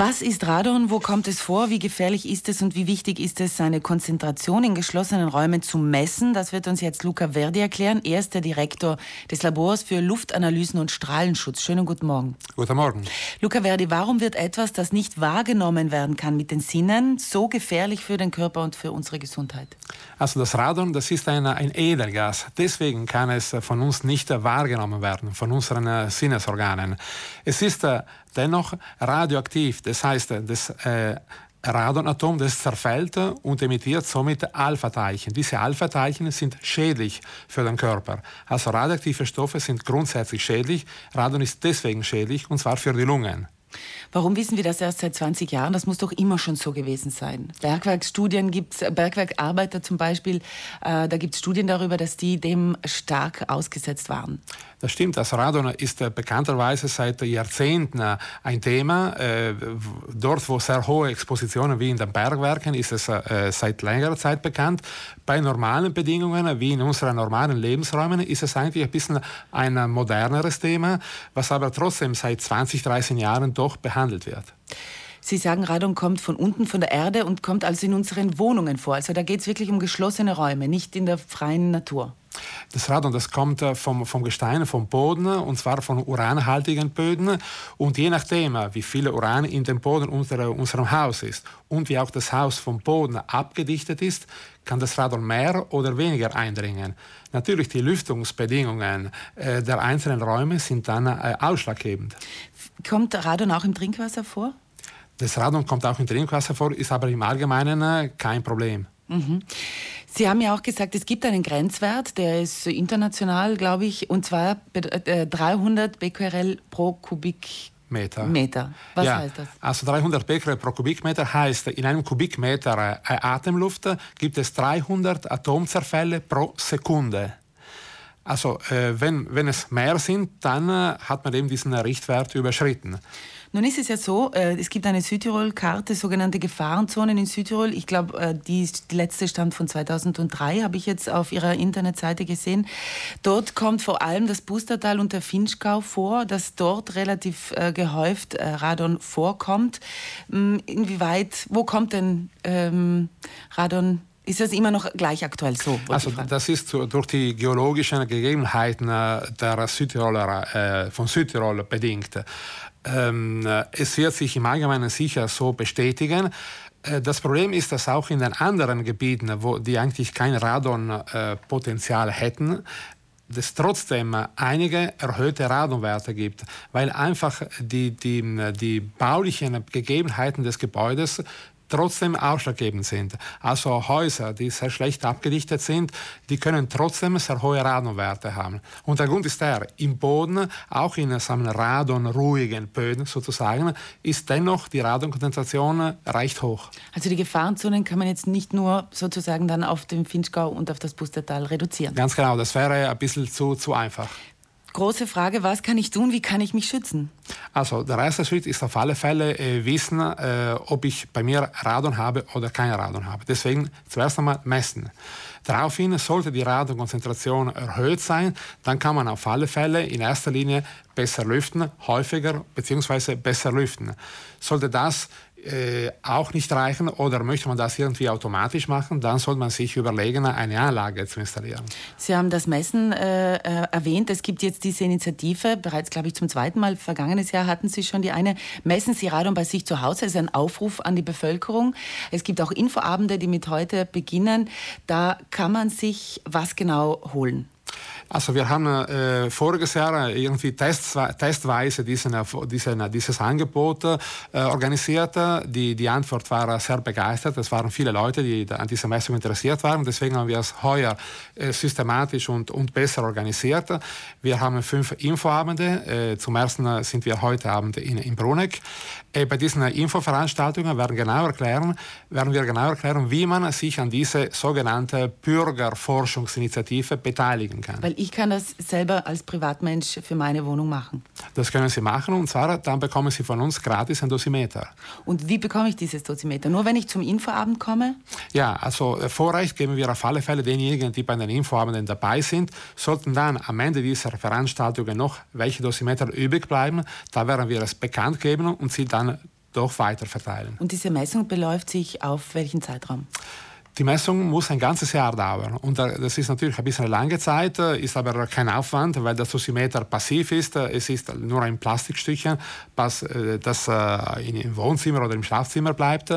Was ist Radon? Wo kommt es vor? Wie gefährlich ist es und wie wichtig ist es, seine Konzentration in geschlossenen Räumen zu messen? Das wird uns jetzt Luca Verdi erklären. Er ist der Direktor des Labors für Luftanalysen und Strahlenschutz. Schönen guten Morgen. Guten Morgen. Luca Verdi, warum wird etwas, das nicht wahrgenommen werden kann mit den Sinnen, so gefährlich für den Körper und für unsere Gesundheit? Also das Radon, das ist ein, ein Edelgas. Deswegen kann es von uns nicht wahrgenommen werden, von unseren Sinnesorganen. Es ist äh, dennoch radioaktiv. Das heißt, das äh, Radonatom, das zerfällt und emittiert somit Alpha-Teilchen. Diese Alpha-Teilchen sind schädlich für den Körper. Also radioaktive Stoffe sind grundsätzlich schädlich. Radon ist deswegen schädlich, und zwar für die Lungen. Warum wissen wir das erst seit 20 Jahren? Das muss doch immer schon so gewesen sein. Bergwerksstudien gibt es, Bergwerkarbeiter zum Beispiel, äh, da gibt es Studien darüber, dass die dem stark ausgesetzt waren. Das stimmt. Das Radon ist äh, bekannterweise seit Jahrzehnten äh, ein Thema. Äh, dort, wo sehr hohe Expositionen wie in den Bergwerken, ist es äh, seit längerer Zeit bekannt. Bei normalen Bedingungen, wie in unseren normalen Lebensräumen, ist es eigentlich ein bisschen ein moderneres Thema, was aber trotzdem seit 20, 30 Jahren doch behandelt wird. Sie sagen, Radon kommt von unten, von der Erde und kommt also in unseren Wohnungen vor. Also da geht es wirklich um geschlossene Räume, nicht in der freien Natur. Das Radon, das kommt äh, vom, vom Gestein, vom Boden, und zwar von uranhaltigen Böden. Und je nachdem, äh, wie viel Uran in dem Boden unserer, unserem Haus ist und wie auch das Haus vom Boden abgedichtet ist, kann das Radon mehr oder weniger eindringen. Natürlich, die Lüftungsbedingungen äh, der einzelnen Räume sind dann äh, ausschlaggebend. Kommt Radon auch im Trinkwasser vor? Das Radon kommt auch im Trinkwasser vor, ist aber im Allgemeinen äh, kein Problem. Mhm. Sie haben ja auch gesagt, es gibt einen Grenzwert, der ist international, glaube ich, und zwar 300 äh, Becquerel pro Kubikmeter. Meter. Was ja, heißt das? Also 300 Becquerel pro Kubikmeter heißt, in einem Kubikmeter äh, Atemluft gibt es 300 Atomzerfälle pro Sekunde. Also äh, wenn, wenn es mehr sind, dann hat man eben diesen Richtwert überschritten. Nun ist es ja so, äh, es gibt eine Südtirol-Karte, sogenannte Gefahrenzonen in Südtirol. Ich glaube, äh, die, die letzte stand von 2003, habe ich jetzt auf Ihrer Internetseite gesehen. Dort kommt vor allem das Bustertal und der Finchgau vor, dass dort relativ äh, gehäuft Radon vorkommt. Ähm, inwieweit, wo kommt denn ähm, Radon ist das immer noch gleich aktuell so? Also das ist durch die geologischen Gegebenheiten äh, der Südtiroler, äh, von Südtirol bedingt. Ähm, es wird sich im Allgemeinen sicher so bestätigen. Äh, das Problem ist, dass auch in den anderen Gebieten, wo die eigentlich kein Radonpotenzial hätten, es trotzdem einige erhöhte Radonwerte gibt, weil einfach die, die, die baulichen Gegebenheiten des Gebäudes trotzdem ausschlaggebend sind. Also Häuser, die sehr schlecht abgedichtet sind, die können trotzdem sehr hohe Radonwerte haben. Und der Grund ist der, im Boden, auch in einem radonruhigen Böden sozusagen, ist dennoch die Radonkonzentration recht hoch. Also die Gefahrenzonen kann man jetzt nicht nur sozusagen dann auf den Finchgau und auf das Bustertal reduzieren? Ganz genau, das wäre ein bisschen zu, zu einfach große Frage, was kann ich tun, wie kann ich mich schützen? Also der erste Schritt ist auf alle Fälle äh, wissen, äh, ob ich bei mir Radon habe oder kein Radon habe. Deswegen zuerst einmal messen. Daraufhin sollte die Radonkonzentration erhöht sein, dann kann man auf alle Fälle in erster Linie besser lüften, häufiger bzw. besser lüften. Sollte das äh, auch nicht reichen oder möchte man das irgendwie automatisch machen, dann sollte man sich überlegen, eine Anlage zu installieren. Sie haben das Messen äh, äh, erwähnt. Es gibt jetzt diese Initiative, bereits glaube ich zum zweiten Mal, vergangenes Jahr hatten Sie schon die eine, Messen Sie Radon bei sich zu Hause. Das ist ein Aufruf an die Bevölkerung. Es gibt auch Infoabende, die mit heute beginnen. Da kann man sich was genau holen. Also wir haben äh, voriges Jahr irgendwie tests, testweise diesen, diesen, dieses Angebot äh, organisiert. Die, die Antwort war sehr begeistert. Es waren viele Leute, die an dieser Messung interessiert waren. Deswegen haben wir es heuer äh, systematisch und, und besser organisiert. Wir haben fünf Infoabende. Äh, zum ersten sind wir heute Abend in, in Bruneck. Äh, bei diesen Infoveranstaltungen werden, genau erklären, werden wir genau erklären, wie man sich an diese sogenannte Bürgerforschungsinitiative beteiligen kann. Weil ich kann das selber als Privatmensch für meine Wohnung machen. Das können Sie machen und zwar dann bekommen Sie von uns gratis ein Dosimeter. Und wie bekomme ich dieses Dosimeter? Nur wenn ich zum Infoabend komme? Ja, also äh, Vorrecht geben wir auf alle Fälle denjenigen, die bei den Infoabenden dabei sind. Sollten dann am Ende dieser Veranstaltungen noch welche Dosimeter übrig bleiben, da werden wir es bekannt geben und Sie dann doch weiter verteilen. Und diese Messung beläuft sich auf welchen Zeitraum? Die Messung muss ein ganzes Jahr dauern. Und das ist natürlich ein bisschen eine lange Zeit, ist aber kein Aufwand, weil das Dosimeter passiv ist. Es ist nur ein Plastikstückchen, das im Wohnzimmer oder im Schlafzimmer bleibt.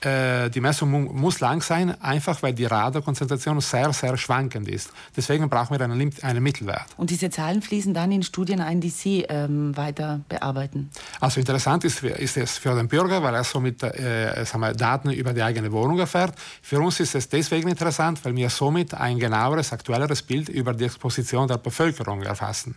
Äh, die Messung muss lang sein, einfach weil die Radiokonzentration sehr, sehr schwankend ist. Deswegen brauchen wir einen, einen Mittelwert. Und diese Zahlen fließen dann in Studien ein, die Sie ähm, weiter bearbeiten? Also interessant ist, ist, es für den Bürger, weil er somit äh, wir, Daten über die eigene Wohnung erfährt. Für uns ist es deswegen interessant, weil wir somit ein genaueres, aktuelleres Bild über die Exposition der Bevölkerung erfassen.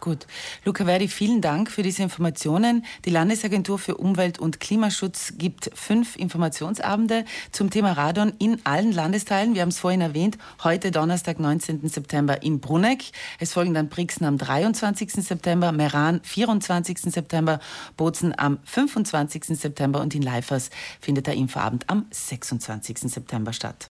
Gut. Luca Verdi, vielen Dank für diese Informationen. Die Landesagentur für Umwelt und Klimaschutz gibt fünf Informationsabende zum Thema Radon in allen Landesteilen. Wir haben es vorhin erwähnt, heute Donnerstag, 19. September in Bruneck. Es folgen dann Brixen am 23. September, Meran 24. September, Bozen am 25. September und in Leifers findet der Infoabend am 26. September statt.